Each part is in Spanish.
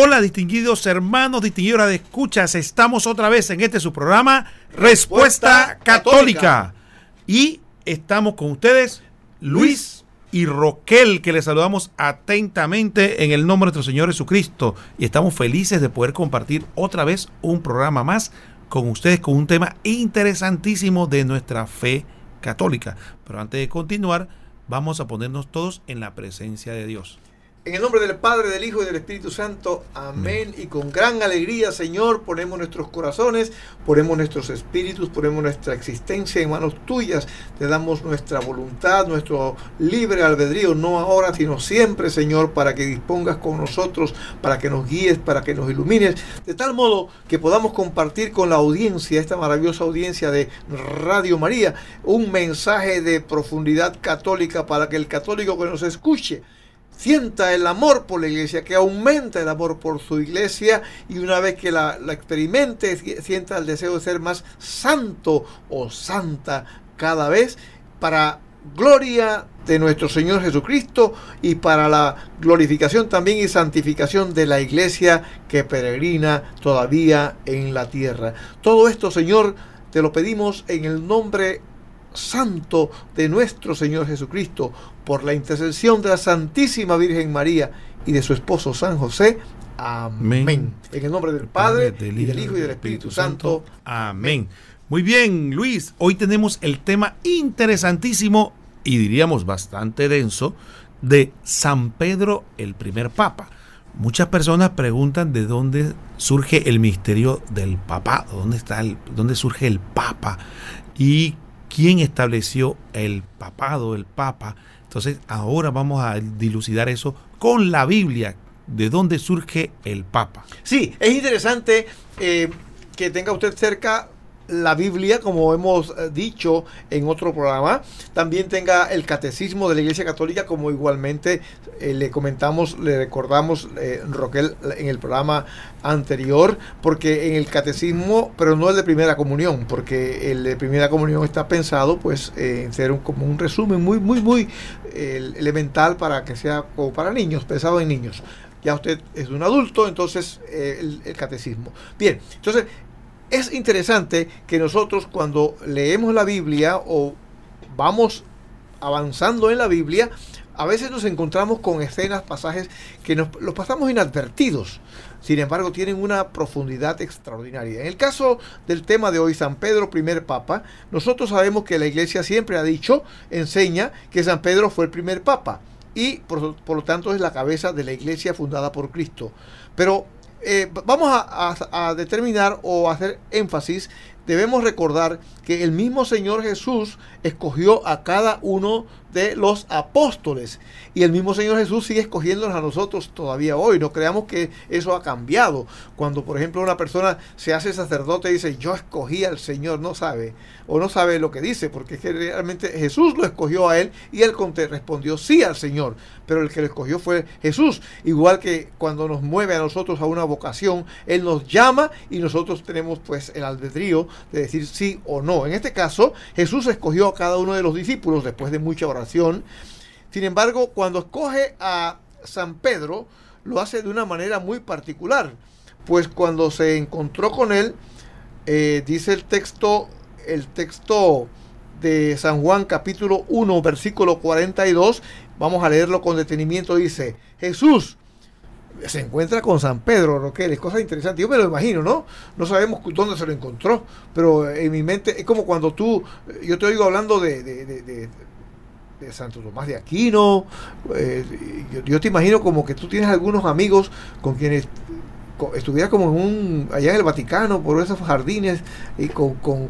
Hola distinguidos hermanos, distinguidoras de escuchas, estamos otra vez en este su programa Respuesta, Católica. y estamos con ustedes Luis y Roquel que les saludamos atentamente en el nombre de nuestro Señor Jesucristo y estamos felices de poder compartir otra vez un programa más con ustedes con un tema interesantísimo de nuestra fe católica. Pero antes de continuar, vamos a ponernos todos en la presencia de Dios. En el nombre del Padre, del Hijo y del Espíritu Santo. Amén. Y con gran alegría, Señor, ponemos nuestros corazones, ponemos nuestros espíritus, ponemos nuestra existencia en manos tuyas. Te damos nuestra voluntad, nuestro libre albedrío, no ahora, sino siempre, Señor, para que dispongas con nosotros, para que nos guíes, para que nos ilumines, de tal modo que podamos compartir con la audiencia, esta maravillosa audiencia de Radio María, un mensaje de profundidad católica para que el católico que nos escuche, sienta el amor por la iglesia, que aumenta el amor por su iglesia y una vez que la, experimente, sienta el deseo de ser más santo o santa cada vez para gloria de nuestro Señor Jesucristo y para la glorificación también y santificación de la iglesia que peregrina todavía en la tierra. Todo esto, Señor, te lo pedimos en el nombre santo de nuestro Señor Jesucristo, por la intercesión de la Santísima Virgen María y de su esposo San José. Amén. En el nombre del Padre, y del Hijo y del Espíritu Santo. Amén. Muy bien, Luis. Hoy tenemos el tema interesantísimo y diríamos bastante denso de San Pedro el primer Papa. Muchas personas preguntan de dónde surge el misterio del papado, dónde está el, dónde surge el Papa y quién estableció el papado, el papa. Entonces ahora vamos a dilucidar eso con la Biblia, de dónde surge el papa. Sí, es interesante eh, que tenga usted cerca la Biblia, como hemos eh, dicho en otro programa, también tenga el catecismo de la Iglesia Católica, como igualmente eh, le comentamos, le recordamos, eh, Roquel, en el programa anterior, porque en el catecismo, pero no el de primera comunión, porque el de primera comunión está pensado pues en ser un, como un resumen muy, muy, muy elemental para que sea como para niños, pensado en niños ya usted es un adulto, entonces el, el, catecismo. Bien, entonces es interesante que nosotros cuando leemos la Biblia o vamos avanzando en la Biblia, a veces nos encontramos con escenas, pasajes que nos los pasamos inadvertidos. Sin embargo, tienen una profundidad extraordinaria. En el caso del tema de hoy, San Pedro, primer papa, nosotros sabemos que la iglesia siempre ha dicho, enseña que San Pedro fue el primer papa y por, por lo tanto es la cabeza de la iglesia fundada por Cristo. Pero eh, vamos a, determinar o hacer énfasis, debemos recordar que el mismo Señor Jesús escogió a cada uno de los apóstoles. Y el mismo Señor Jesús sigue escogiéndonos a nosotros todavía hoy. No creamos que eso ha cambiado. Cuando, por ejemplo, una persona se hace sacerdote y dice, yo escogí al Señor, no sabe, o no sabe lo que dice, porque es que realmente Jesús lo escogió a él y él respondió sí al Señor. Pero el que lo escogió fue Jesús. Igual que cuando nos mueve a nosotros a una vocación, Él nos llama y nosotros tenemos pues el albedrío de decir sí o no. En este caso, Jesús escogió a cada uno de los discípulos después de mucha oración. Sin embargo, cuando escoge a San Pedro, lo hace de una manera muy particular, pues cuando se encontró con él, eh, dice el texto, el texto de San Juan capítulo 1, versículo 42, vamos a leerlo con detenimiento, dice, Jesús se encuentra con San Pedro, Roquel, es cosa interesante. Yo me lo imagino, ¿no? No sabemos dónde se lo encontró, pero en mi mente es como cuando tú, yo te oigo hablando de, Santo Tomás de Aquino, eh, yo, yo, te imagino como que tú tienes algunos amigos con quienes estuviera como en un, allá en el Vaticano, por esos jardines, y con, con,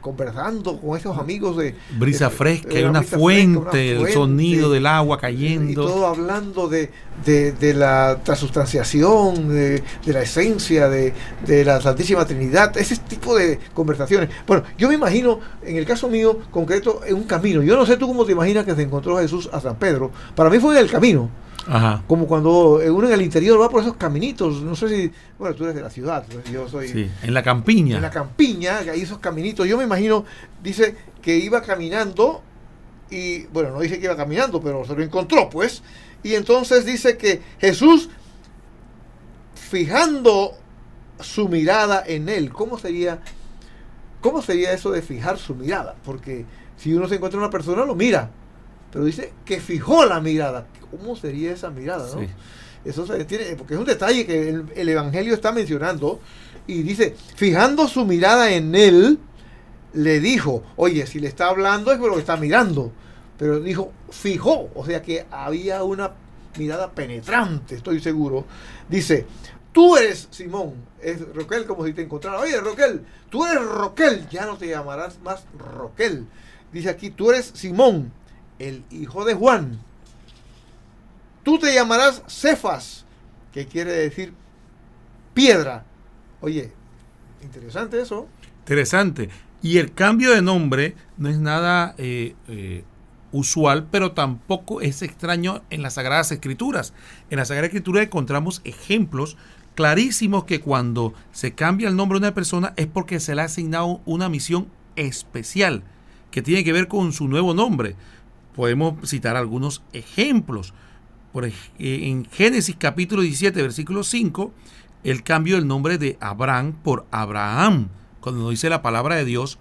conversando con esos amigos de... Brisa fresca, hay una, fuente, el sonido del agua cayendo. Y todo hablando de, de, la transustanciación, de, de la esencia, de, de la Santísima Trinidad, ese tipo de conversaciones. Bueno, yo me imagino, en el caso mío concreto, en un camino. Yo no sé tú cómo te imaginas que se encontró Jesús a San Pedro. Para mí fue en el camino. Como cuando uno en el interior va por esos caminitos, no sé si, bueno, tú eres de la ciudad, yo soy... Sí, en la campiña. En la campiña, que hay esos caminitos. Yo me imagino, dice que iba caminando y, bueno, no dice que iba caminando, pero se lo encontró, pues. Y entonces dice que Jesús fijando su mirada en él. ¿Cómo sería, ¿Cómo sería eso de fijar su mirada? Porque si uno se encuentra una persona, lo mira. Pero dice que fijó la mirada. ¿Cómo sería esa mirada? ¿no? Eso se tiene, porque es un detalle que el, el, Evangelio está mencionando. Y dice, fijando su mirada en él, le dijo, oye, si le está hablando es porque lo está mirando. Pero dijo, fijó. O sea que había una mirada penetrante, estoy seguro. Dice, tú eres Simón. Es Roquel como si te encontrara. Oye, Roquel, tú eres Roquel. Ya no te llamarás más Roquel. Dice aquí, tú eres Simón, el hijo de Juan. Tú te llamarás Cefas, que quiere decir piedra. Oye, interesante eso. Interesante. Y el cambio de nombre no es nada eh, eh, usual, pero tampoco es extraño en las Sagradas Escrituras. En la Sagrada Escritura encontramos ejemplos clarísimos que cuando se cambia el nombre de una persona es porque se le ha asignado una misión especial que tiene que ver con su nuevo nombre. Podemos citar algunos ejemplos. Por, en Génesis capítulo 17, versículo 5, el cambio del nombre de Abraham por Abraham. Cuando dice la palabra de Dios,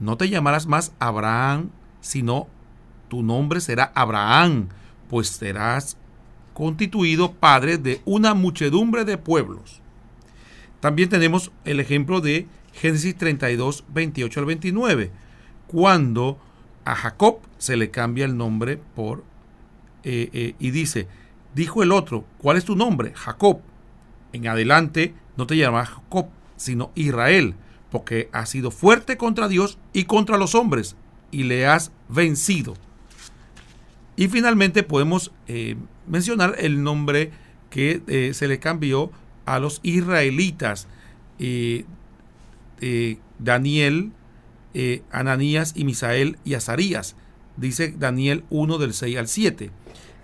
no te llamarás más Abraham, sino tu nombre será Abraham, pues serás constituido padre de una muchedumbre de pueblos. También tenemos el ejemplo de Génesis 32, 28 al 29, cuando a Jacob se le cambia el nombre por eh, eh, y dice, dijo el otro, ¿cuál es tu nombre? Jacob. En adelante no te llamarás Jacob, sino Israel, porque has sido fuerte contra Dios y contra los hombres, y le has vencido. Y finalmente podemos eh, mencionar el nombre que se le cambió a los israelitas. Daniel, Ananías y Misael y Azarías. Dice Daniel 1 del 6 al 7.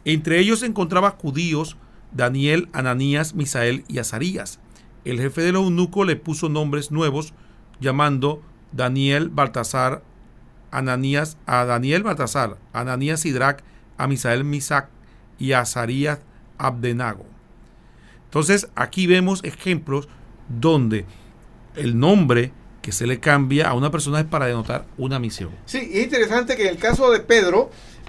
Entre ellos se encontraban judíos, Daniel, Ananías, Misael y Azarías. El jefe de los eunucos le puso nombres nuevos, llamando Daniel Baltasar, Ananías, a Daniel Baltasar, Ananías Sidrac, a Misael Misac y a Azarías Abdenago. Entonces aquí vemos ejemplos donde el nombre que se le cambia a una persona es para denotar una misión. Sí, es interesante que en el caso de Pedro,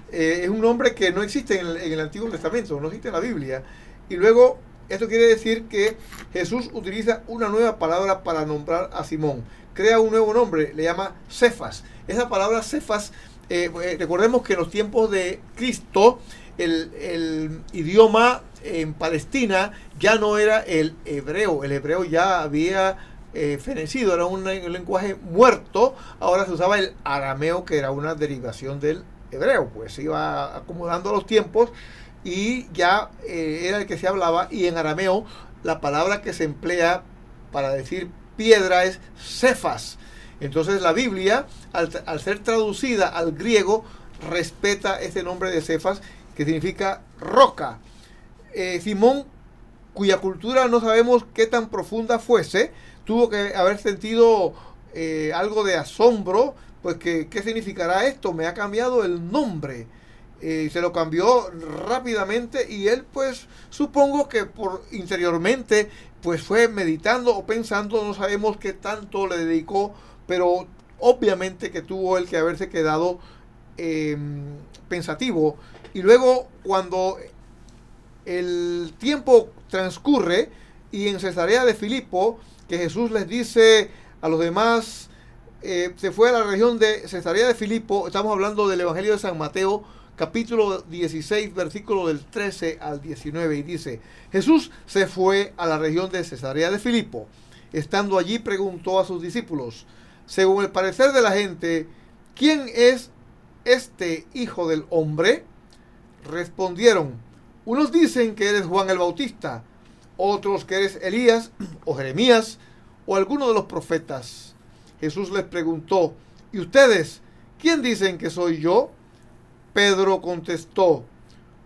eh, es un nombre que no existe en el, Antiguo Testamento, no existe en la Biblia. Y luego, esto quiere decir que Jesús utiliza una nueva palabra para nombrar a Simón. Crea un nuevo nombre, le llama Cefas. Esa palabra Cefas, eh, eh, recordemos que en los tiempos de Cristo, el, idioma en Palestina ya no era el hebreo. El hebreo ya había eh, fenecido, era un, lenguaje muerto. Ahora se usaba el arameo, que era una derivación del hebreo, pues se iba acomodando los tiempos y ya eh, era el que se hablaba y en arameo la palabra que se emplea para decir piedra es cefas. Entonces la Biblia, al, ser traducida al griego, respeta ese nombre de cefas que significa roca. Eh, Simón, cuya cultura no sabemos qué tan profunda fuese, tuvo que haber sentido eh, algo de asombro pues que, ¿qué significará esto? Me ha cambiado el nombre. Eh, se lo cambió rápidamente y él pues supongo que por interiormente pues fue meditando o pensando, no sabemos qué tanto le dedicó, pero obviamente que tuvo el que haberse quedado eh, pensativo. Y luego cuando el tiempo transcurre y en Cesarea de Filipo, que Jesús les dice a los demás, eh, se fue a la región de Cesarea de Filipo, estamos hablando del Evangelio de San Mateo, capítulo 16, versículo del 13 al 19, y dice, Jesús se fue a la región de Cesarea de Filipo. Estando allí preguntó a sus discípulos, según el parecer de la gente, ¿quién es este hijo del hombre? Respondieron, unos dicen que eres Juan el Bautista, otros que eres Elías o Jeremías o alguno de los profetas. Jesús les preguntó, ¿y ustedes quién dicen que soy yo? Pedro contestó,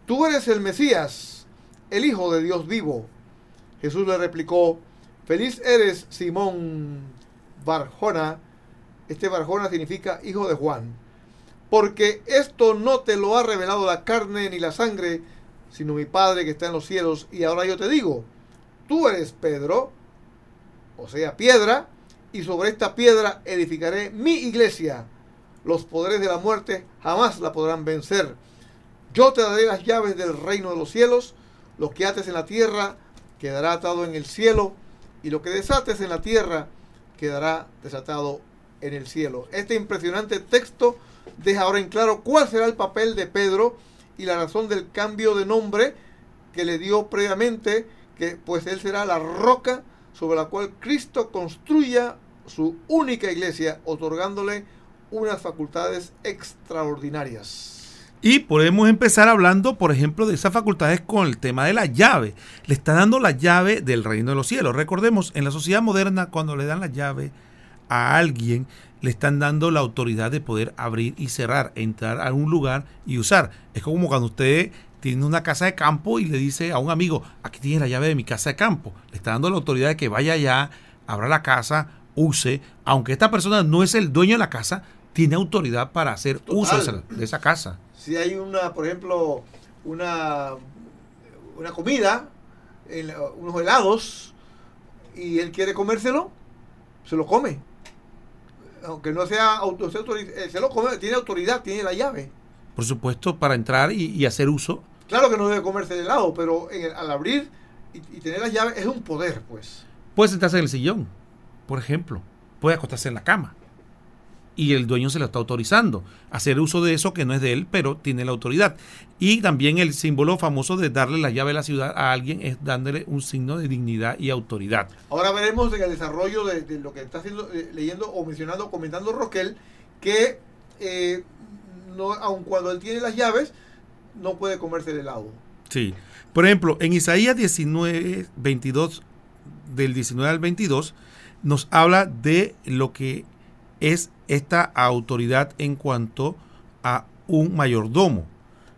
tú eres el Mesías, el Hijo de Dios vivo. Jesús le replicó, feliz eres Simón Barjona. Este Barjona significa hijo de Juan. Porque esto no te lo ha revelado la carne ni la sangre, sino mi Padre que está en los cielos. Y ahora yo te digo, tú eres Pedro, o sea, piedra, y sobre esta piedra edificaré mi iglesia. Los poderes de la muerte jamás la podrán vencer. Yo te daré las llaves del reino de los cielos. Lo que ates en la tierra quedará atado en el cielo, y lo que desates en la tierra quedará desatado en el cielo. Este impresionante texto deja ahora en claro cuál será el papel de Pedro y la razón del cambio de nombre que le dio previamente, que pues él será la roca sobre la cual Cristo construya su única iglesia, otorgándole unas facultades extraordinarias. Y podemos empezar hablando, por ejemplo, de esas facultades con el tema de la llave. Le está dando la llave del reino de los cielos. Recordemos, en la sociedad moderna, cuando le dan la llave a alguien, le están dando la autoridad de poder abrir y cerrar, entrar a un lugar y usar. Es como cuando usted tiene una casa de campo y le dice a un amigo, aquí tiene la llave de mi casa de campo. Le está dando la autoridad de que vaya allá, abra la casa, use, aunque esta persona no es el dueño de la casa, tiene autoridad para hacer uso de esa casa si hay una, por ejemplo, una, una comida, unos helados, y él quiere comérselo, se lo come. Aunque no sea autorizado, eh, se lo come, tiene autoridad, tiene la llave. Por supuesto, para entrar y, hacer uso. Claro que no debe comerse el helado, pero al abrir y, y, tener la llave es un poder, pues. Puede sentarse en el sillón, por ejemplo. Puede acostarse en la cama y el dueño se lo está autorizando. Hacer uso de eso que no es de él, pero tiene la autoridad. Y también el símbolo famoso de darle la llave de la ciudad a alguien es dándole un signo de dignidad y autoridad. Ahora veremos en el desarrollo de, lo que está haciendo, eh, leyendo o mencionando, comentando Roquel, que eh, no, aun cuando él tiene las llaves, no puede comerse el helado. Sí. Por ejemplo, en Isaías 19, 22, del 19 al 22, nos habla de lo que es esta autoridad en cuanto a un mayordomo.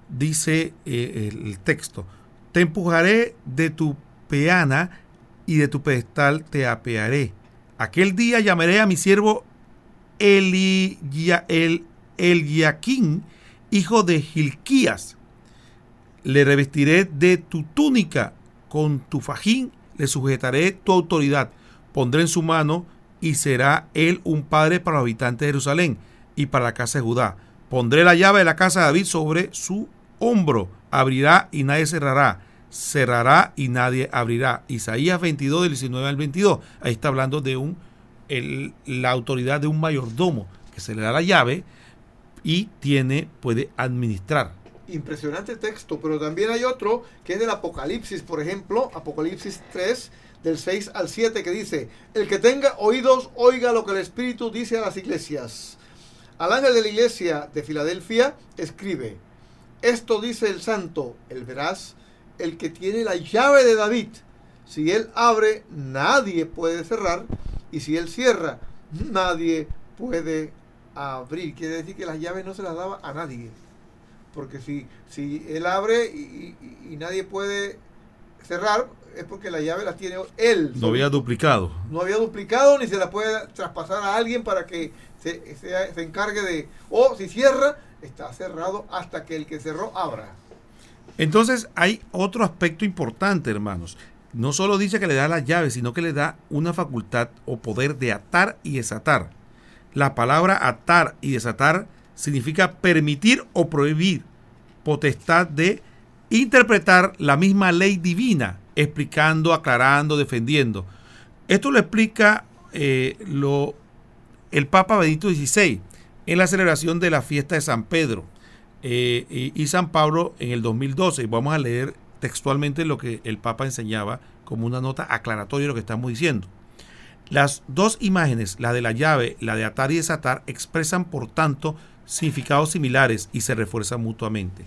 Dice eh, el texto, te empujaré de tu peana y de tu pedestal te apearé. Aquel día llamaré a mi siervo el, Eliaquín, hijo de Gilquías. Le revestiré de tu túnica, con tu fajín le sujetaré tu autoridad. Pondré en su mano y será él un padre para los habitantes de Jerusalén y para la casa de Judá. Pondré la llave de la casa de David sobre su hombro, abrirá y nadie cerrará, cerrará y nadie abrirá. Isaías 22 del 19 al 22. Ahí está hablando de un la autoridad de un mayordomo que se le da la llave y tiene puede administrar. Impresionante texto, pero también hay otro que es del Apocalipsis, por ejemplo, Apocalipsis 3 del 6 al 7 que dice, el que tenga oídos, oiga lo que el Espíritu dice a las iglesias. Al ángel de la iglesia de Filadelfia escribe, esto dice el santo, el veraz, el que tiene la llave de David. Si él abre, nadie puede cerrar, y si él cierra, nadie puede abrir. Quiere decir que las llaves no se las daba a nadie. Porque si, si él abre y, y nadie puede cerrar, es porque la llave la tiene él. No había duplicado. No había duplicado ni se la puede traspasar a alguien para que se, se, encargue de... O si cierra, está cerrado hasta que el que cerró abra. Entonces hay otro aspecto importante, hermanos. No solo dice que le da la llave, sino que le da una facultad o poder de atar y desatar. La palabra atar y desatar significa permitir o prohibir, potestad de interpretar la misma ley divina explicando, aclarando, defendiendo. Esto lo explica eh, lo, el Papa Benito XVI en la celebración de la fiesta de San Pedro eh, y, y, San Pablo en el 2012. Vamos a leer textualmente lo que el Papa enseñaba como una nota aclaratoria de lo que estamos diciendo. Las dos imágenes, la de la llave, la de atar y desatar, expresan por tanto significados similares y se refuerzan mutuamente.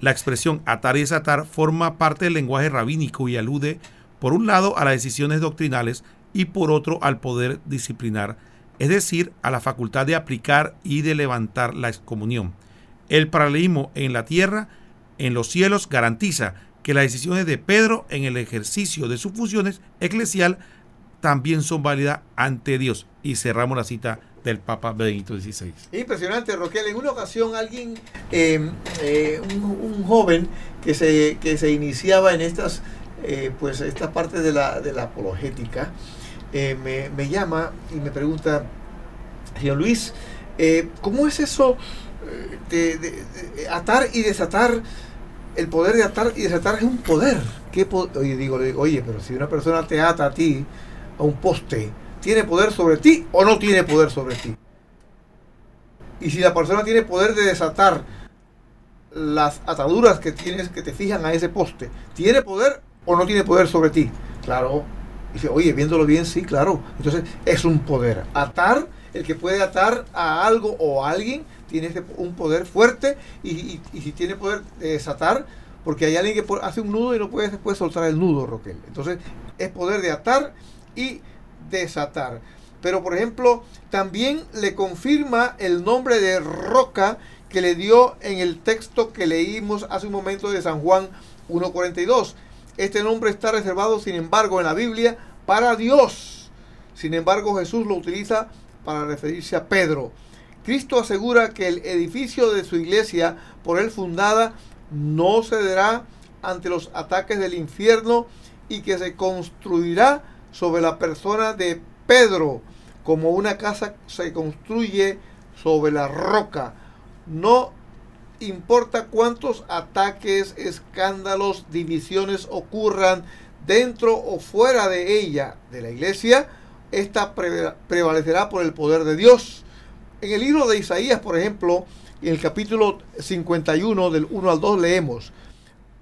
La expresión atar y desatar forma parte del lenguaje rabínico y alude, por un lado, a las decisiones doctrinales y por otro al poder disciplinar, es decir, a la facultad de aplicar y de levantar la excomunión. El paralelismo en la tierra, en los cielos, garantiza que las decisiones de Pedro en el ejercicio de sus funciones eclesial también son válidas ante Dios. Y cerramos la cita del Papa Benito XVI. Impresionante, Roquel. En una ocasión alguien, em, eh, un, joven que se, que se iniciaba en estas eh, pues esta parte de la, de la apologética, eh, me, me, llama y me pregunta, señor Luis, ¿cómo es eso de, atar y desatar? El poder de atar y desatar es un poder. ¿Qué digo, oye, pero si una persona te ata a ti a un poste, ¿tiene poder sobre ti o no tiene poder sobre ti? Y si la persona tiene poder de desatar las ataduras que tienes que te fijan a ese poste, ¿tiene poder o no tiene poder sobre ti? Claro. Dice, oye, viéndolo bien, sí, claro. Entonces es un poder. Atar, el que puede atar a algo o a alguien, tiene un poder fuerte y, si tiene poder de desatar, porque hay alguien que hace un nudo y no puede después soltar el nudo, Roquel. Entonces es poder de atar y desatar. Pero por ejemplo, también le confirma el nombre de roca que le dio en el texto que leímos hace un momento de San Juan 1.42. Este nombre está reservado, sin embargo, en la Biblia para Dios. Sin embargo, Jesús lo utiliza para referirse a Pedro. Cristo asegura que el edificio de su iglesia, por él fundada, no cederá ante los ataques del infierno y que se construirá sobre la persona de Pedro, como una casa se construye sobre la roca. No importa cuántos ataques, escándalos, divisiones ocurran dentro o fuera de ella, de la iglesia, esta prevalecerá por el poder de Dios. En el libro de Isaías, por ejemplo, en el capítulo 51 del 1 al 2 leemos,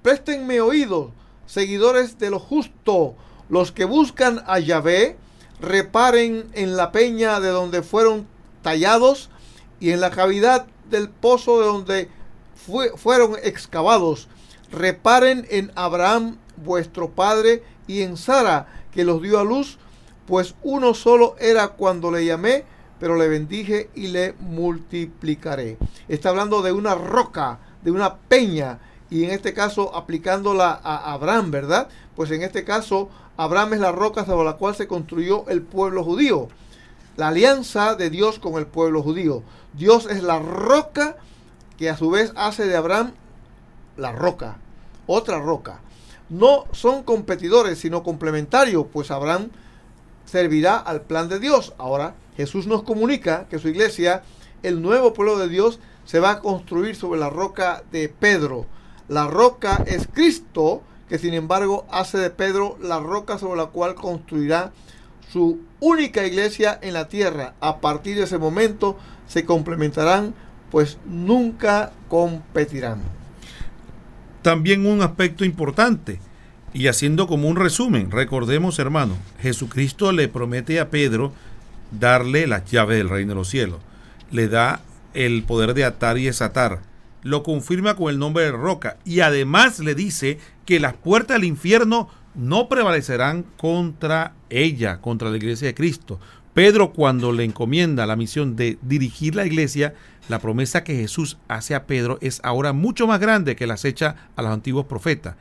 Préstenme oídos, seguidores de lo justo, los que buscan a Yahvé, reparen en la peña de donde fueron tallados y en la cavidad del pozo de donde fue, fueron excavados. Reparen en Abraham vuestro padre y en Sara que los dio a luz, pues uno solo era cuando le llamé, pero le bendije y le multiplicaré. Está hablando de una roca, de una peña, y en este caso aplicándola a Abraham, ¿verdad? Pues en este caso Abraham es la roca sobre la cual se construyó el pueblo judío. La alianza de Dios con el pueblo judío. Dios es la roca que a su vez hace de Abraham la roca, otra roca. No son competidores, sino complementarios, pues Abraham servirá al plan de Dios. Ahora Jesús nos comunica que su iglesia, el nuevo pueblo de Dios, se va a construir sobre la roca de Pedro. La roca es Cristo, que sin embargo hace de Pedro la roca sobre la cual construirá su única iglesia en la tierra. A partir de ese momento se complementarán, pues nunca competirán. También un aspecto importante, y haciendo como un resumen, recordemos hermano, Jesucristo le promete a Pedro darle las llaves del reino de los cielos, le da el poder de atar y desatar, lo confirma con el nombre de roca y además le dice que las puertas del infierno no prevalecerán contra ella, contra la iglesia de Cristo. Pedro cuando le encomienda la misión de dirigir la iglesia, la promesa que Jesús hace a Pedro es ahora mucho más grande que las hecha a los antiguos profetas.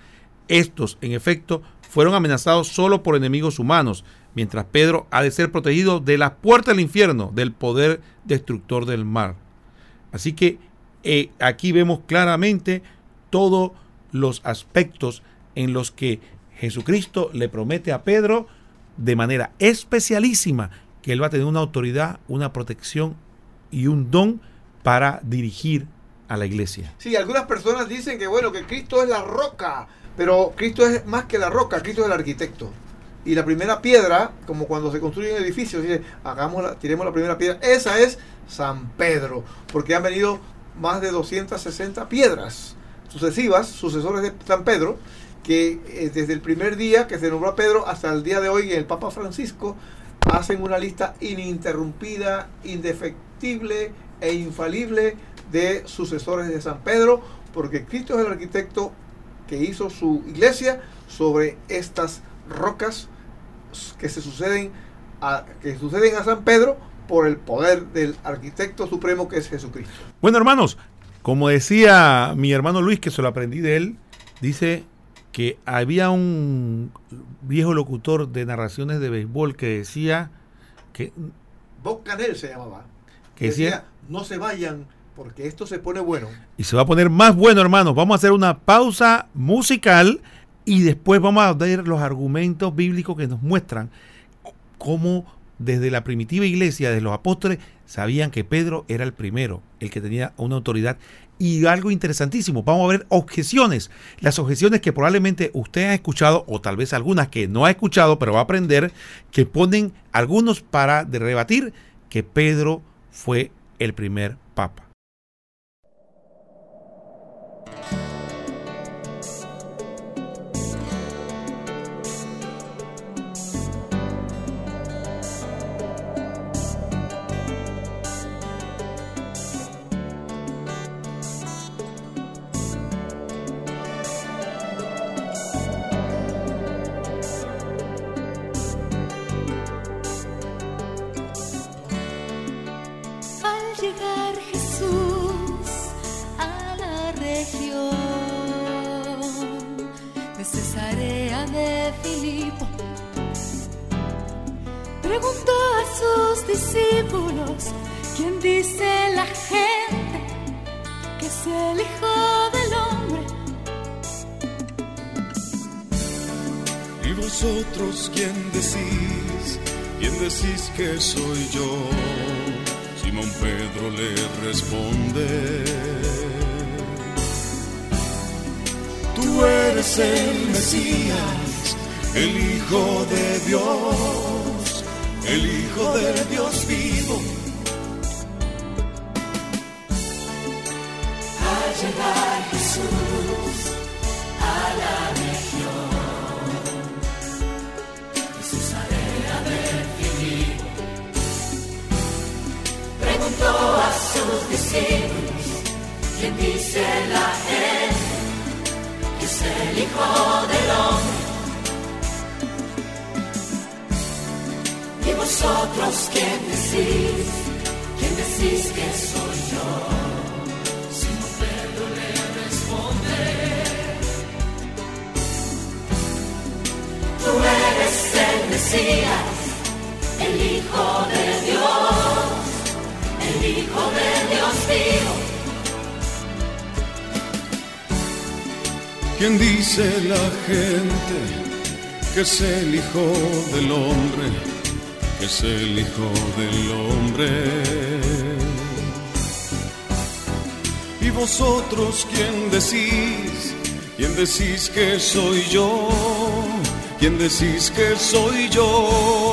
Estos, en efecto, fueron amenazados solo por enemigos humanos, mientras Pedro ha de ser protegido de las puertas del infierno, del poder destructor del mar. Así que eh, aquí vemos claramente todos los aspectos en los que Jesucristo le promete a Pedro de manera especialísima que él va a tener una autoridad, una protección y un don para dirigir a la iglesia. Sí, algunas personas dicen que bueno, que Cristo es la roca, pero Cristo es más que la roca, Cristo es el arquitecto. Y la primera piedra, como cuando se construye un edificio, hagamos la, tiremos la primera piedra, esa es San Pedro, porque han venido más de 260 piedras sucesivas, sucesores de San Pedro, que eh, desde el primer día que se nombró a Pedro hasta el día de hoy el Papa Francisco hacen una lista ininterrumpida, indefectible e infalible de sucesores de San Pedro, porque Cristo es el arquitecto que hizo su iglesia sobre estas rocas que se suceden a, que suceden a San Pedro por el poder del arquitecto supremo que es Jesucristo. Bueno, hermanos, como decía mi hermano Luis, que se lo aprendí de él, dice que había un viejo locutor de narraciones de béisbol que decía que... Bob Canel se llamaba. Que decía, decía, no se vayan porque esto se pone bueno. Y se va a poner más bueno, hermanos. Vamos a hacer una pausa musical Y después vamos a ver los argumentos bíblicos que nos muestran cómo desde la primitiva iglesia, de los apóstoles, sabían que Pedro era el primero, el que tenía una autoridad. Y algo interesantísimo, vamos a ver objeciones. Las objeciones que probablemente usted ha escuchado, o tal vez algunas que no ha escuchado, pero va a aprender, que ponen algunos para rebatir que Pedro fue el primer papa. El Mesías, el Hijo de Dios, el Hijo del Dios vivo. Al llegar Jesús a la a sus discípulos, quien dice la gente el Hijo del Hombre. Y vosotros, ¿quién decís? ¿Quién decís que soy yo? Simón Pedro le responde. Tú eres el Mesías, el Hijo de Dios. Hijo de Dios vivo. ¿Quién dice la gente que es el Hijo del Hombre? Que es el Hijo del Hombre. ¿Y vosotros quién decís? ¿Quién decís que soy yo? ¿Quién decís que soy yo?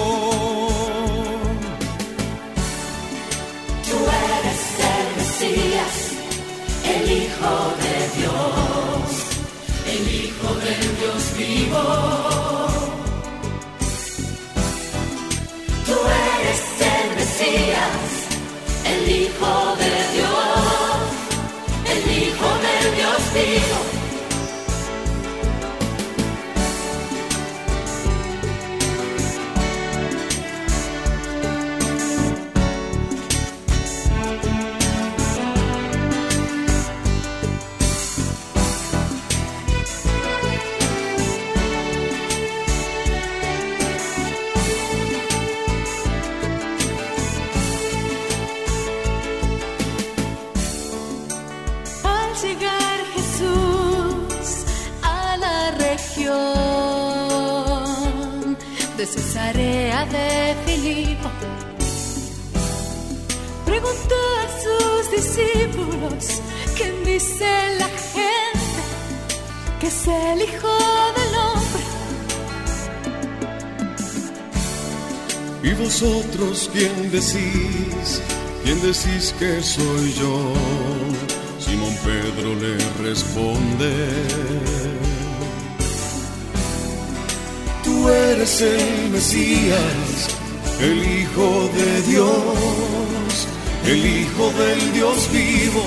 Discípulos, ¿quién dice la gente que es el Hijo del Hombre? ¿Y vosotros quién decís? ¿Quién decís que soy yo? Simón Pedro le responde tú eres el Mesías, el Hijo de Dios, el Hijo del Dios vivo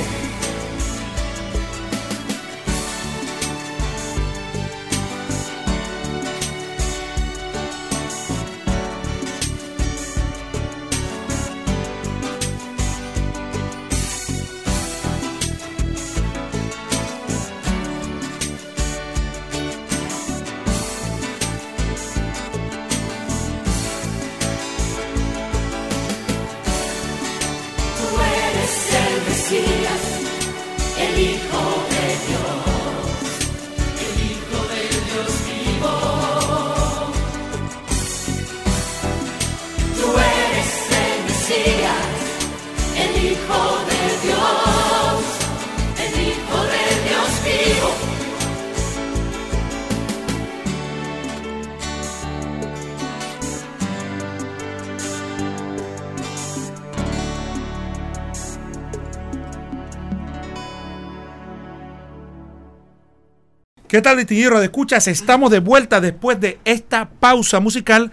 ¿Qué tal, distinguido de escuchas? Estamos de vuelta después de esta pausa musical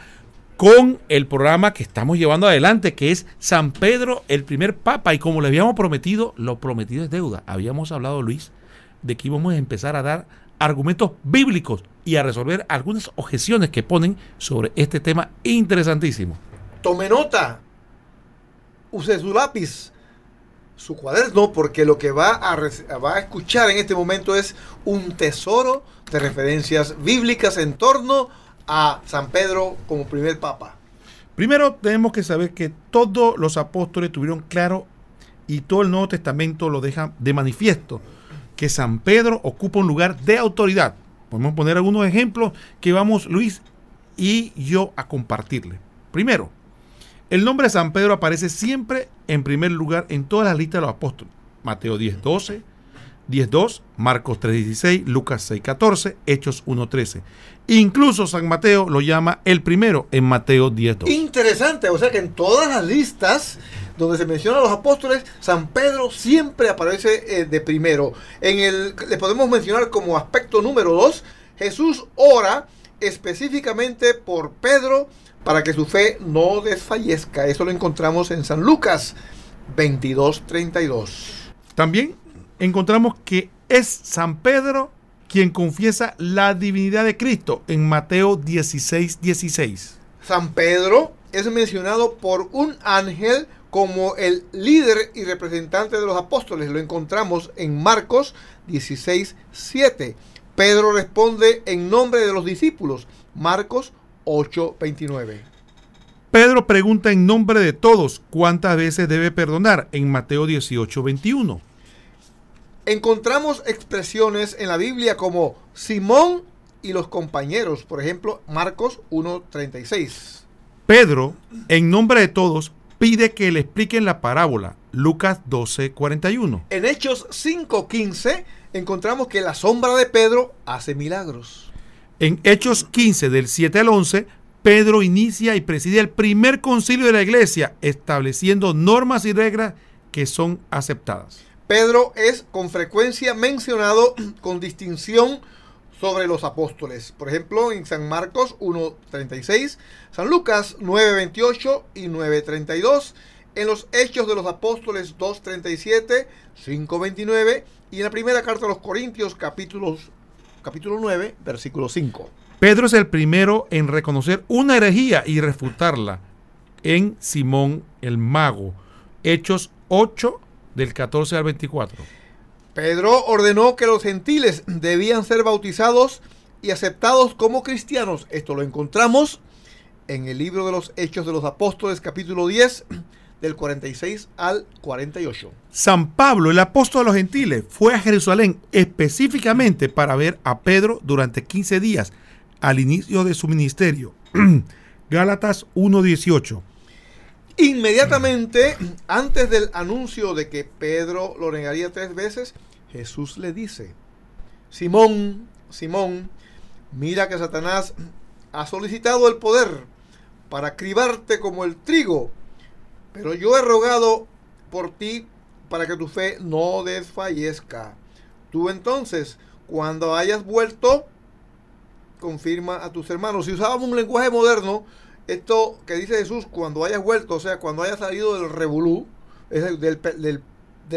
con el programa que estamos llevando adelante, que es San Pedro, el primer papa. Y como le habíamos prometido, lo prometido es deuda. Habíamos hablado, Luis, de que íbamos a empezar a dar argumentos bíblicos y a resolver algunas objeciones que ponen sobre este tema interesantísimo. Tome nota, use su lápiz, su cuaderno, porque lo que va a, escuchar en este momento es un tesoro de referencias bíblicas en torno a San Pedro como primer papa. Primero tenemos que saber que todos los apóstoles tuvieron claro y todo el Nuevo Testamento lo deja de manifiesto, que San Pedro ocupa un lugar de autoridad. Podemos poner algunos ejemplos que vamos Luis y yo a compartirle. Primero, el nombre de San Pedro aparece siempre en primer lugar en todas las listas de los apóstoles. Mateo 10, 12, 10.2, Marcos 3.16, Lucas 6.14, Hechos 1.13. Incluso San Mateo lo llama el primero en Mateo 10.2. Interesante, o sea que en todas las listas donde se mencionan los apóstoles, San Pedro siempre aparece eh, de primero. En el, le podemos mencionar como aspecto número 2, Jesús ora específicamente por Pedro para que su fe no desfallezca. Eso lo encontramos en San Lucas 22.32. También encontramos que es San Pedro quien confiesa la divinidad de Cristo en Mateo 16, 16. San Pedro es mencionado por un ángel como el líder y representante de los apóstoles. Lo encontramos en Marcos 16, 7. Pedro responde en nombre de los discípulos. Marcos 8, 29. Pedro pregunta en nombre de todos cuántas veces debe perdonar en Mateo 18, 21 encontramos expresiones en la Biblia como Simón y los compañeros, por ejemplo, Marcos 1.36. Pedro, en nombre de todos, pide que le expliquen la parábola, Lucas 12.41. En Hechos 5.15 encontramos que la sombra de Pedro hace milagros. En Hechos 15 del 7 al 11, Pedro inicia y preside el primer concilio de la iglesia, estableciendo normas y reglas que son aceptadas. Pedro es con frecuencia mencionado con distinción sobre los apóstoles. Por ejemplo, en San Marcos 1.36, San Lucas 9.28 y 9.32, en los Hechos de los Apóstoles 2.37, 5.29 y en la primera carta a los Corintios capítulos, capítulo 9, versículo 5. Pedro es el primero en reconocer una herejía y refutarla en Simón el Mago. Hechos 8 del 14 al 24. Pedro ordenó que los gentiles debían ser bautizados y aceptados como cristianos. Esto lo encontramos en el libro de los Hechos de los Apóstoles capítulo 10 del 46 al 48. San Pablo, el apóstol de los gentiles, fue a Jerusalén específicamente para ver a Pedro durante 15 días al inicio de su ministerio. Gálatas 1.18. Inmediatamente, antes del anuncio de que Pedro lo negaría tres veces, Jesús le dice, Simón, Simón, mira que Satanás ha solicitado el poder para cribarte como el trigo, pero yo he rogado por ti para que tu fe no desfallezca. Tú entonces, cuando hayas vuelto, confirma a tus hermanos. Si usábamos un lenguaje moderno, esto que dice Jesús, cuando hayas vuelto, o sea, cuando hayas salido del revolú, del, de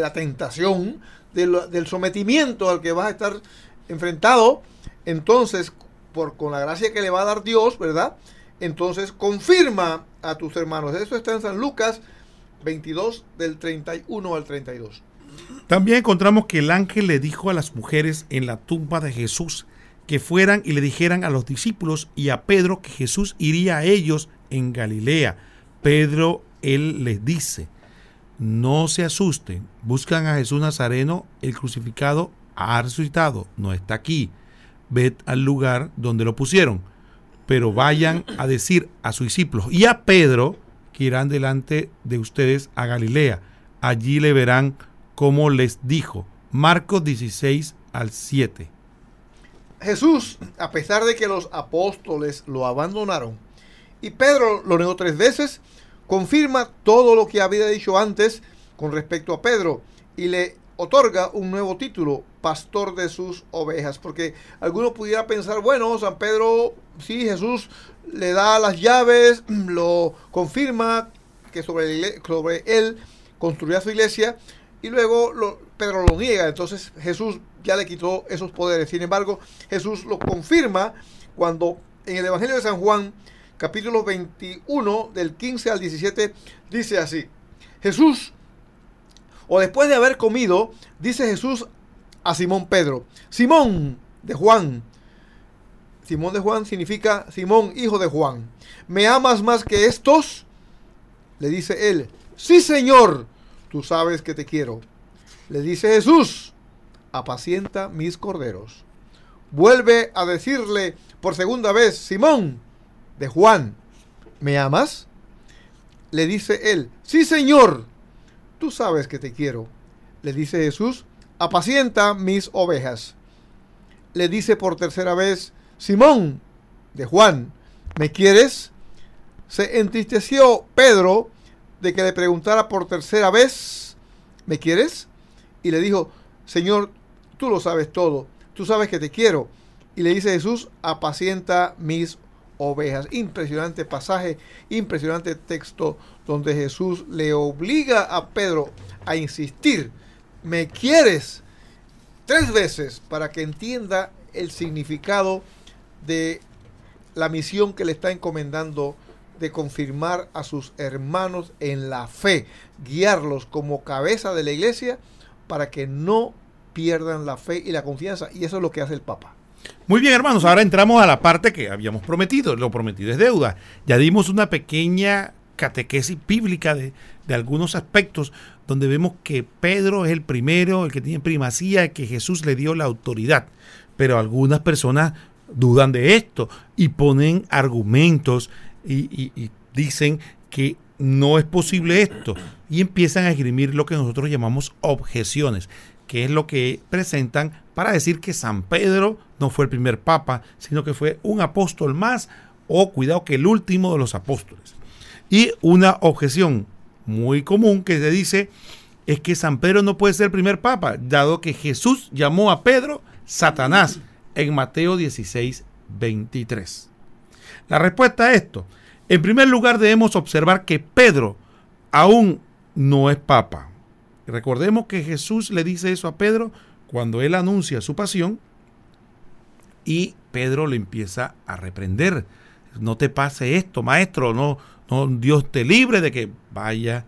la tentación, del, del, sometimiento al que vas a estar enfrentado, entonces, por, con la gracia que le va a dar Dios, ¿verdad? Entonces, confirma a tus hermanos. Eso está en San Lucas 22, del 31 al 32. También encontramos que el ángel le dijo a las mujeres en la tumba de Jesús, que fueran y le dijeran a los discípulos y a Pedro que Jesús iría a ellos en Galilea. Pedro, él les dice, no se asusten, buscan a Jesús Nazareno, el crucificado ha resucitado, no está aquí, ved al lugar donde lo pusieron, pero vayan a decir a sus discípulos y a Pedro que irán delante de ustedes a Galilea, allí le verán como les dijo. Marcos 16 al 7. Jesús, a pesar de que los apóstoles lo abandonaron y Pedro lo negó tres veces, confirma todo lo que había dicho antes con respecto a Pedro y le otorga un nuevo título, pastor de sus ovejas, porque algunos pudieran pensar, bueno, San Pedro, sí, Jesús le da las llaves, lo confirma que sobre, él construirá su iglesia y luego Pedro lo niega, entonces Jesús ya le quitó esos poderes. Sin embargo, Jesús lo confirma cuando en el Evangelio de San Juan, capítulo 21, del 15 al 17, dice así, Jesús, o después de haber comido, dice Jesús a Simón Pedro, Simón de Juan, Simón de Juan significa Simón, hijo de Juan, ¿me amas más que estos? Le dice él, sí Señor, tú sabes que te quiero. Le dice Jesús, apacienta mis corderos. Vuelve a decirle por segunda vez, Simón, de Juan, ¿me amas? Le dice él, sí Señor, tú sabes que te quiero. Le dice Jesús, apacienta mis ovejas. Le dice por tercera vez, Simón, de Juan, ¿me quieres? Se entristeció Pedro de que le preguntara por tercera vez, ¿me quieres? Y le dijo, Señor, tú lo sabes todo, tú sabes que te quiero. Y le dice Jesús, apacienta mis ovejas. Impresionante pasaje, impresionante texto donde Jesús le obliga a Pedro a insistir, ¿me quieres? Tres veces para que entienda el significado de la misión que le está encomendando de confirmar a sus hermanos en la fe, guiarlos como cabeza de la iglesia para que no pierdan la fe y la confianza. Y eso es lo que hace el Papa. Muy bien, hermanos, ahora entramos a la parte que habíamos prometido. Lo prometido es deuda. Ya dimos una pequeña catequesis bíblica de, de algunos aspectos donde vemos que Pedro es el primero, el que tiene primacía, que Jesús le dio la autoridad. Pero algunas personas dudan de esto y ponen argumentos y, y, dicen que no es posible esto y empiezan a esgrimir lo que nosotros llamamos objeciones, que es lo que presentan para decir que San Pedro no fue el primer papa, sino que fue un apóstol más o cuidado que el último de los apóstoles. Y una objeción muy común que se dice es que San Pedro no puede ser el primer papa, dado que Jesús llamó a Pedro Satanás en Mateo 16, 23. La respuesta a esto, en primer lugar debemos observar que Pedro aún no es papa. Recordemos que Jesús le dice eso a Pedro cuando él anuncia su pasión y Pedro le empieza a reprender. No te pase esto, maestro, no, Dios te libre de que vaya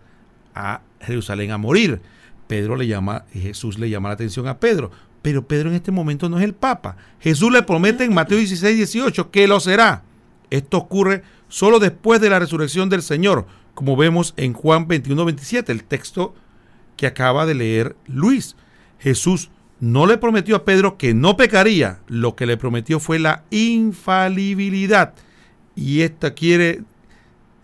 a Jerusalén a morir. Pedro le llama, Jesús le llama la atención a Pedro, pero Pedro en este momento no es el Papa. Jesús le promete en Mateo 16, 18 que lo será. Esto ocurre solo después de la resurrección del Señor, como vemos en Juan 21, 27, el texto que acaba de leer Luis. Jesús no le prometió a Pedro que no pecaría, lo que le prometió fue la infalibilidad. Y esta quiere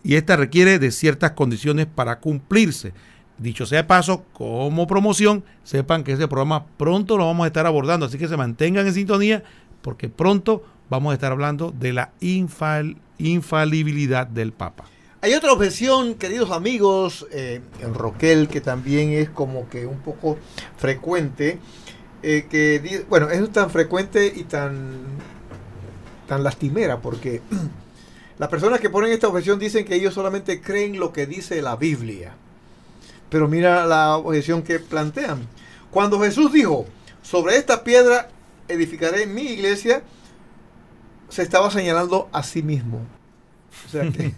y esta requiere de ciertas condiciones para cumplirse. Dicho sea paso, como promoción, sepan que ese programa pronto lo vamos a estar abordando, así que se mantengan en sintonía porque pronto vamos a estar hablando de la infalibilidad del Papa. Hay otra objeción, queridos amigos, eh, en Roquel, que también es como que un poco frecuente, eh, que, bueno, es tan frecuente y tan, tan lastimera, porque las personas que ponen esta objeción dicen que ellos solamente creen lo que dice la Biblia. Pero mira la objeción que plantean. Cuando Jesús dijo, sobre esta piedra edificaré mi iglesia, se estaba señalando a sí mismo. O sea que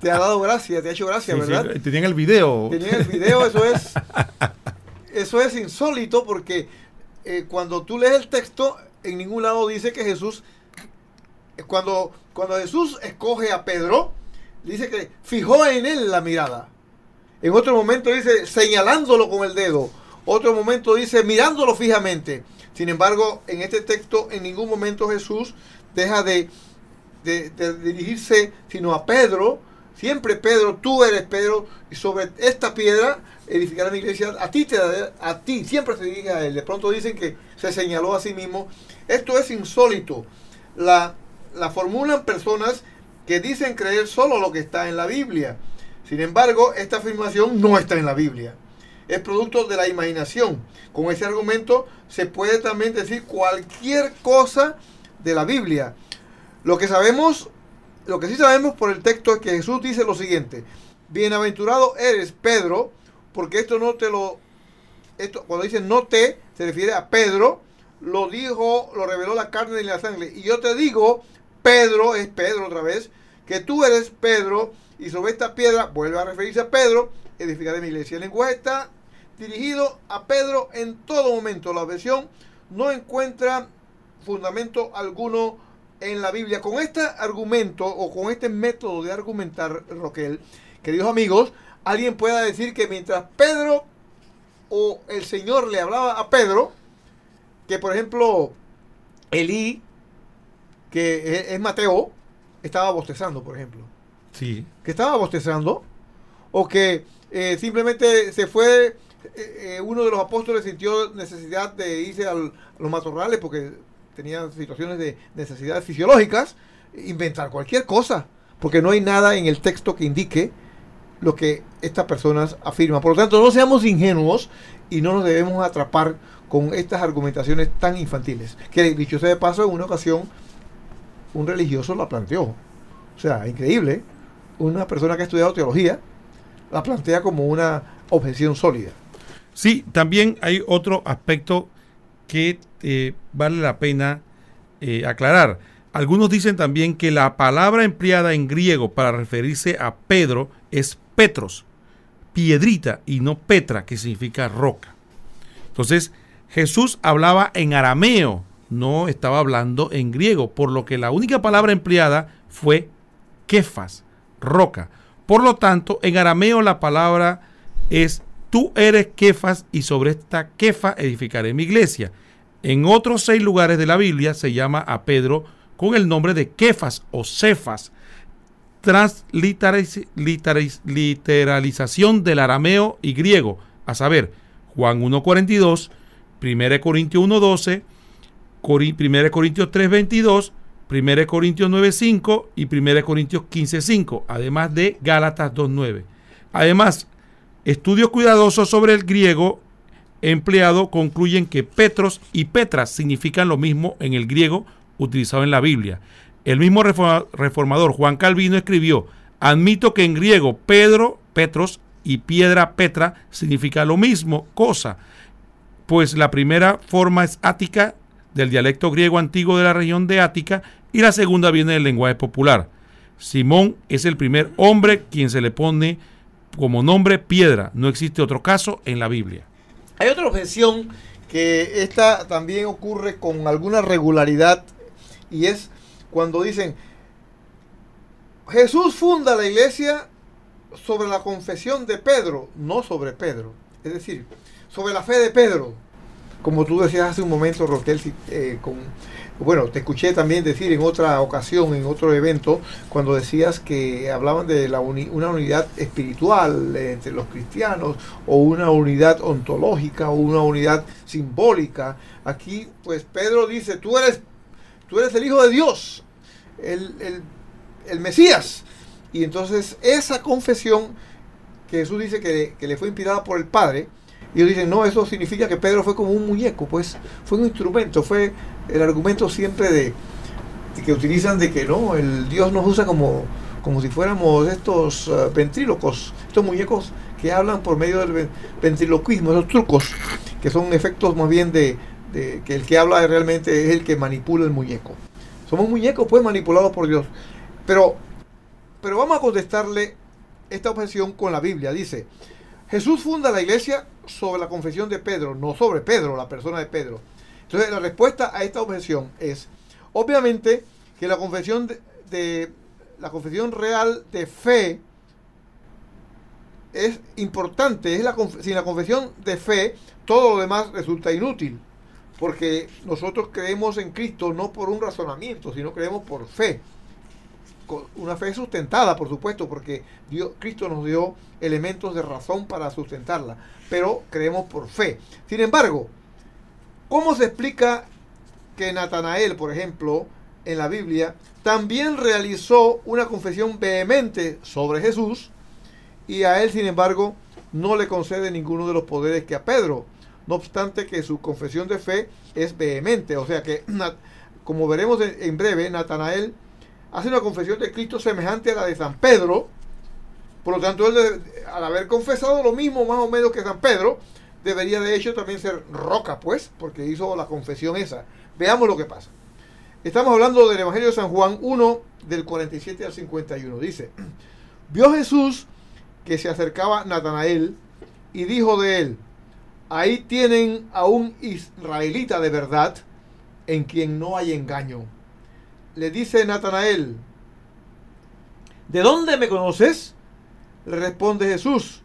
te ha dado gracia, te ha hecho gracia, ¿verdad? Sí, tenían el video. Tenían el video, eso es. Eso es insólito porque eh, cuando tú lees el texto, en ningún lado dice que Jesús. Cuando, cuando Jesús escoge a Pedro, dice que fijó en él la mirada. En otro momento dice señalándolo con el dedo. Otro momento dice mirándolo fijamente. Sin embargo, en este texto en ningún momento Jesús deja de, de, dirigirse sino a Pedro. Siempre Pedro, tú eres Pedro, y sobre esta piedra edificará mi iglesia. A ti, te, a ti, siempre se dirige a él. De pronto dicen que se señaló a sí mismo. Esto es insólito. La, la formulan personas que dicen creer solo lo que está en la Biblia. Sin embargo, esta afirmación no está en la Biblia. es producto de la imaginación. Con ese argumento se puede también decir cualquier cosa de la Biblia. Lo que sabemos, lo que sí sabemos por el texto es que Jesús dice lo siguiente: Bienaventurado eres, Pedro, porque esto no te lo esto cuando dice no te se refiere a Pedro, lo dijo, lo reveló la carne y la sangre. Y yo te digo, Pedro es Pedro otra vez, que tú eres Pedro y sobre esta piedra, vuelve a referirse a Pedro, edificaré mi iglesia. El lenguaje está dirigido a Pedro en todo momento. La versión no encuentra fundamento alguno en la Biblia. Con este argumento o con este método de argumentar, Roquel, queridos amigos, alguien pueda decir que mientras Pedro o el Señor le hablaba a Pedro, que por ejemplo Elí, que es, es Mateo, estaba bostezando, por ejemplo. Sí. Que estaba bostezando, o que eh, simplemente se fue, eh, eh, uno de los apóstoles sintió necesidad de irse al- a los matorrales porque tenía situaciones de necesidades fisiológicas, inventar cualquier cosa, porque no hay nada en el texto que indique lo que estas personas afirman. Por lo tanto, no seamos ingenuos y no nos debemos atrapar con estas argumentaciones tan infantiles. Que dicho sea de paso, en una ocasión un religioso la planteó. O sea, increíble. Una persona que ha estudiado teología la plantea como una objeción sólida. Sí, también hay otro aspecto que eh, vale la pena eh, aclarar. Algunos dicen también que la palabra empleada en griego para referirse a Pedro es Petros, piedrita, y no Petra, que significa roca. Entonces, Jesús hablaba en arameo, no estaba hablando en griego, por lo que la única palabra empleada fue kefas, roca. Por lo tanto, en arameo la palabra es tú eres kefas y sobre esta kefa edificaré mi iglesia. En otros seis lugares de la Biblia se llama a Pedro con el nombre de Kefas o Cefas, transliteralización del arameo y griego, a saber, Juan 1.42, 1 Corintios 1.12, 1 Corintios 3.22, 1 Corintios 9.5 y 1 Corintios 15.5, además de Gálatas 2.9. Además, estudios cuidadosos sobre el griego empleado concluyen que Petros y Petras significan lo mismo en el griego utilizado en la Biblia. El mismo reforma- reformador Juan Calvino escribió, admito que en griego Pedro, Petros y piedra Petra significa lo mismo cosa, pues la primera forma es ática del dialecto griego antiguo de la región de Ática y la segunda viene del lenguaje popular. Simón es el primer hombre quien se le pone como nombre piedra. No existe otro caso en la Biblia. Hay otra objeción que esta también ocurre con alguna regularidad y es cuando dicen Jesús funda la iglesia sobre la confesión de Pedro, no sobre Pedro. Es decir, sobre la fe de Pedro. Como tú decías hace un momento, Roquel, eh, con, bueno, te escuché también decir en otra ocasión, en otro evento, cuando decías que hablaban de una unidad espiritual eh, entre los cristianos, o una unidad ontológica, o una unidad simbólica. Aquí, pues Pedro dice, tú eres, tú eres el Hijo de Dios, el, el- el Mesías. Y entonces esa confesión que Jesús dice que, le fue inspirada por el Padre, ellos dicen, no, eso significa que Pedro fue como un muñeco, pues fue un instrumento, fue el argumento siempre de, que utilizan de que no, el Dios nos usa como, como si fuéramos estos eh, ventrílocos, estos muñecos que hablan por medio del ven- ventriloquismo, esos trucos, que son efectos más bien de, de que el que habla realmente es el que manipula el muñeco. Somos muñecos pues manipulados por Dios. Pero, pero vamos a contestarle esta objeción con la Biblia. Dice, Jesús funda la iglesia sobre la confesión de Pedro, no sobre Pedro, la persona de Pedro. Entonces la respuesta a esta objeción es, obviamente, que la confesión de, la confesión real de fe es importante. Es la, sin la confesión de fe, todo lo demás resulta inútil. Porque nosotros creemos en Cristo no por un razonamiento, sino creemos por fe una fe sustentada, por supuesto, porque Cristo nos dio elementos de razón para sustentarla, pero creemos por fe. Sin embargo, ¿cómo se explica que Natanael, por ejemplo, en la Biblia, también realizó una confesión vehemente sobre Jesús y a él, sin embargo, no le concede ninguno de los poderes que a Pedro. No obstante que su confesión de fe es vehemente. O sea que, como veremos en, breve, Natanael hace una confesión de Cristo semejante a la de San Pedro. Por lo tanto, él, de- al haber confesado lo mismo más o menos que San Pedro, debería de hecho también ser roca, pues, porque hizo la confesión esa. Veamos lo que pasa. Estamos hablando del Evangelio de San Juan 1, del 47 al 51. Dice, vio Jesús que se acercaba Natanael y dijo de él, ahí tienen a un israelita de verdad en quien no hay engaño. Le dice Natanael, ¿de dónde me conoces? Le responde Jesús,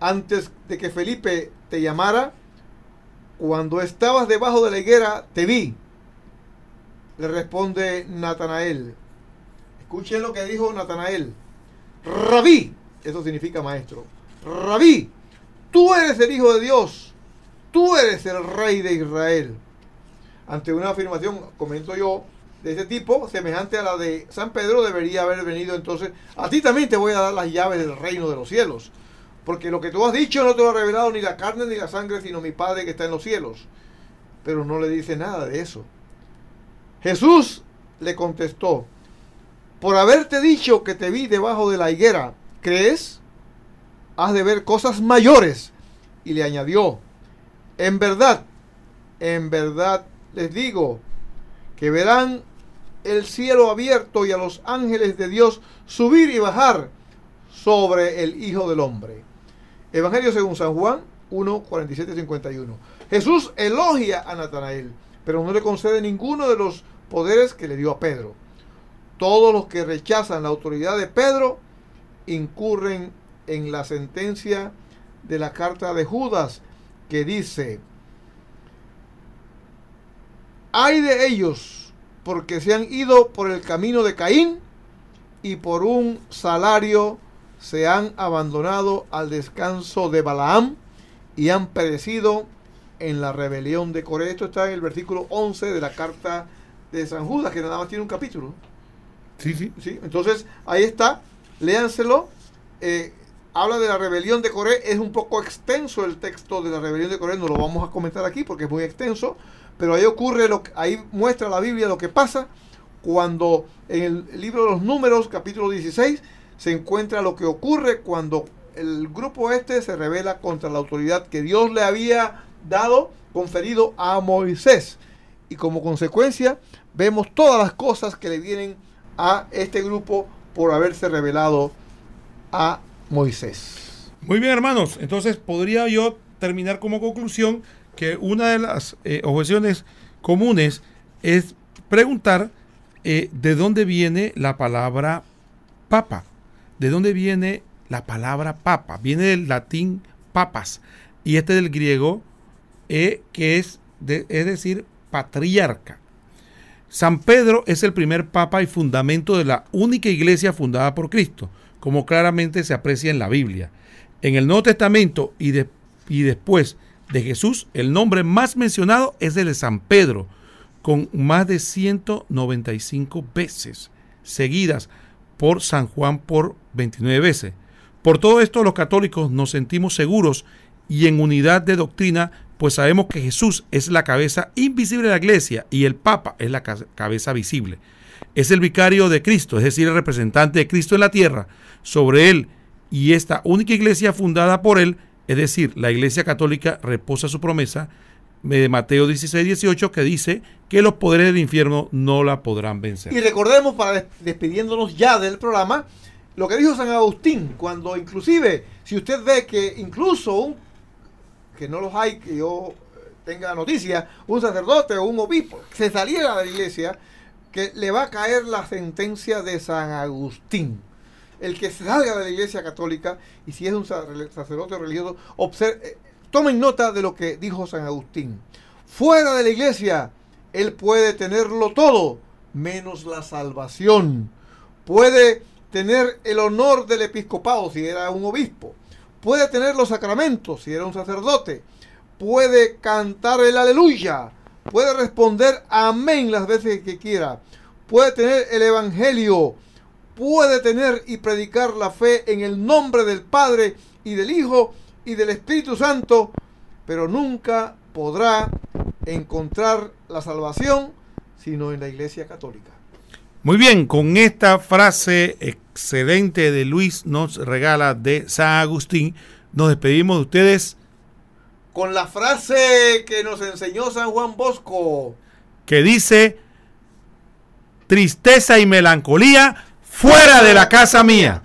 antes de que Felipe te llamara, cuando estabas debajo de la higuera, te vi. Le responde Natanael. Escuchen lo que dijo Natanael. Rabí, eso significa maestro. Rabí, tú eres el Hijo de Dios. Tú eres el Rey de Israel. Ante una afirmación, comento yo, de ese tipo, semejante a la de San Pedro, debería haber venido entonces, a ti también te voy a dar las llaves del reino de los cielos. Porque lo que tú has dicho no te lo ha revelado ni la carne ni la sangre, sino mi Padre que está en los cielos. Pero no le dice nada de eso. Jesús le contestó, por haberte dicho que te vi debajo de la higuera, ¿crees? Has de ver cosas mayores. Y le añadió, en verdad, en verdad les digo, que verán el cielo abierto y a los ángeles de Dios subir y bajar sobre el Hijo del Hombre. Evangelio según San Juan 1, 47, 51. Jesús elogia a Natanael, pero no le concede ninguno de los poderes que le dio a Pedro. Todos los que rechazan la autoridad de Pedro incurren en la sentencia de la carta de Judas que dice, hay de ellos porque se han ido por el camino de Caín y por un salario se han abandonado al descanso de Balaam y han perecido en la rebelión de Coré. Esto está en el versículo 11 de la carta de San Judas, que nada más tiene un capítulo. Sí, sí. ¿sí? Entonces, ahí está, léanselo. Eh, habla de la rebelión de Coré, es un poco extenso el texto de la rebelión de Coré, no lo vamos a comentar aquí porque es muy extenso, pero ahí ocurre, lo que, ahí muestra la Biblia lo que pasa cuando en el libro de los números, capítulo 16, se encuentra lo que ocurre cuando el grupo este se revela contra la autoridad que Dios le había dado, conferido a Moisés. Y como consecuencia, vemos todas las cosas que le vienen a este grupo por haberse revelado a Moisés. Muy bien, hermanos. Entonces, podría yo terminar como conclusión que una de las eh, objeciones comunes es preguntar eh, de dónde viene la palabra papa. ¿De dónde viene la palabra papa? Viene del latín papas y este del griego eh, que es, de- es decir, patriarca. San Pedro es el primer papa y fundamento de la única iglesia fundada por Cristo, como claramente se aprecia en la Biblia. En el Nuevo Testamento y, de- y después de Jesús, el nombre más mencionado es el de San Pedro, con más de 195 veces, seguidas por San Juan por 29 veces. Por todo esto los católicos nos sentimos seguros y en unidad de doctrina, pues sabemos que Jesús es la cabeza invisible de la iglesia y el Papa es la ca- cabeza visible. Es el vicario de Cristo, es decir, el representante de Cristo en la tierra. Sobre él y esta única iglesia fundada por él, es decir, la iglesia católica reposa su promesa de Mateo 16, 18, que dice que los poderes del infierno no la podrán vencer. Y recordemos, para des- despidiéndonos ya del programa, lo que dijo San Agustín, cuando inclusive, si usted ve que incluso que no los hay, que yo eh, tenga noticia, un sacerdote o un obispo se saliera de la iglesia, que le va a caer la sentencia de San Agustín. El que salga de la iglesia católica, y si es un sa- sacerdote religioso, obser- eh, tomen nota de lo que dijo San Agustín. Fuera de la iglesia, él puede tenerlo todo, menos la salvación. Puede tener el honor del episcopado si era un obispo. Puede tener los sacramentos si era un sacerdote. Puede cantar el aleluya. Puede responder amén las veces que quiera. Puede tener el evangelio. Puede tener y predicar la fe en el nombre del Padre y del Hijo y del Espíritu Santo, pero nunca podrá encontrar la salvación sino en la Iglesia Católica. Muy bien, con esta frase excelente de Luis nos regala de San Agustín, nos despedimos de ustedes Con la frase que nos enseñó San Juan Bosco. que dice, tristeza y melancolía fuera de la casa mía.